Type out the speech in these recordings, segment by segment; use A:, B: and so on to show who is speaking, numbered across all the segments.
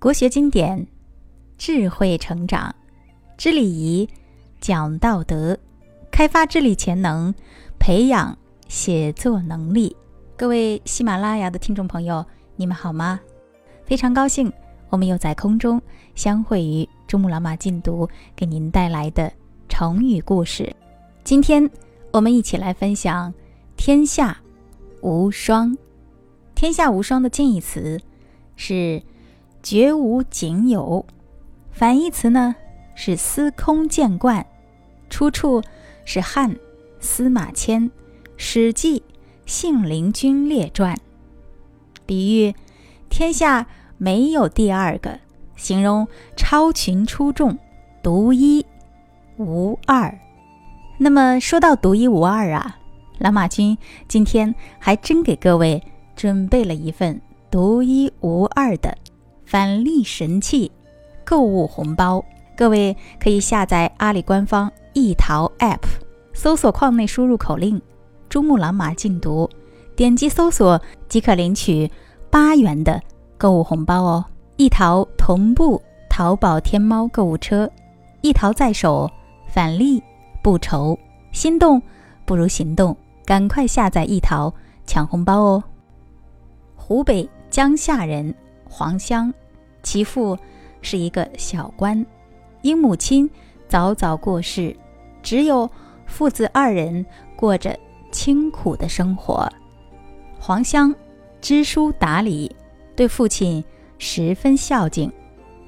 A: 国学经典，智慧成长，知礼仪，讲道德，开发智力潜能，培养写作能力。各位喜马拉雅的听众朋友，你们好吗？非常高兴，我们又在空中相会于珠穆朗玛禁读给您带来的成语故事。今天我们一起来分享“天下无双”。天下无双的近义词是“绝无仅有”，反义词呢是“司空见惯”。出处是汉司马迁《史记·信陵君列传》，比喻天下。没有第二个，形容超群出众、独一无二。那么说到独一无二啊，蓝马军今天还真给各位准备了一份独一无二的返利神器购物红包。各位可以下载阿里官方易淘 App，搜索框内输入口令“珠穆朗玛禁毒”，点击搜索即可领取八元的。购物红包哦！一淘同步淘宝天猫购物车，一淘在手，返利不愁。心动不如行动，赶快下载一淘抢红包哦！湖北江夏人黄香，其父是一个小官，因母亲早早过世，只有父子二人过着清苦的生活。黄香知书达理。对父亲十分孝敬，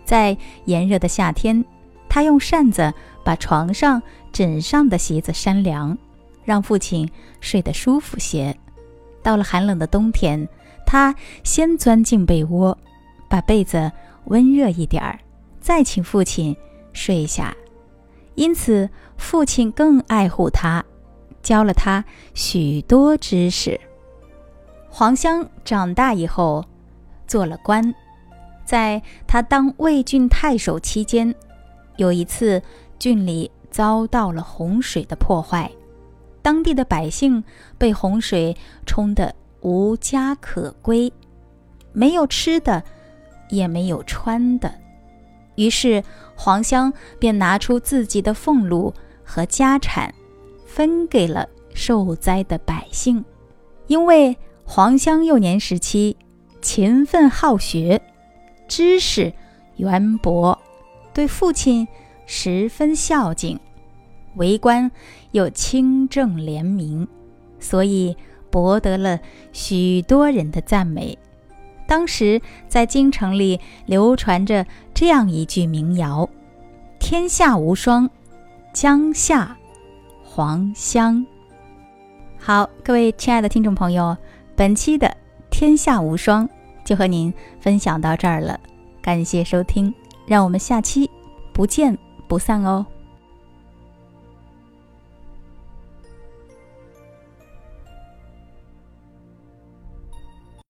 A: 在炎热的夏天，他用扇子把床上枕上的席子扇凉，让父亲睡得舒服些。到了寒冷的冬天，他先钻进被窝，把被子温热一点儿，再请父亲睡下。因此，父亲更爱护他，教了他许多知识。黄香长大以后。做了官，在他当魏郡太守期间，有一次郡里遭到了洪水的破坏，当地的百姓被洪水冲得无家可归，没有吃的，也没有穿的。于是黄香便拿出自己的俸禄和家产，分给了受灾的百姓。因为黄香幼年时期。勤奋好学，知识渊博，对父亲十分孝敬，为官又清正廉明，所以博得了许多人的赞美。当时在京城里流传着这样一句民谣：“天下无双，江夏黄香。”好，各位亲爱的听众朋友，本期的。天下无双，就和您分享到这儿了，感谢收听，让我们下期不见不散哦。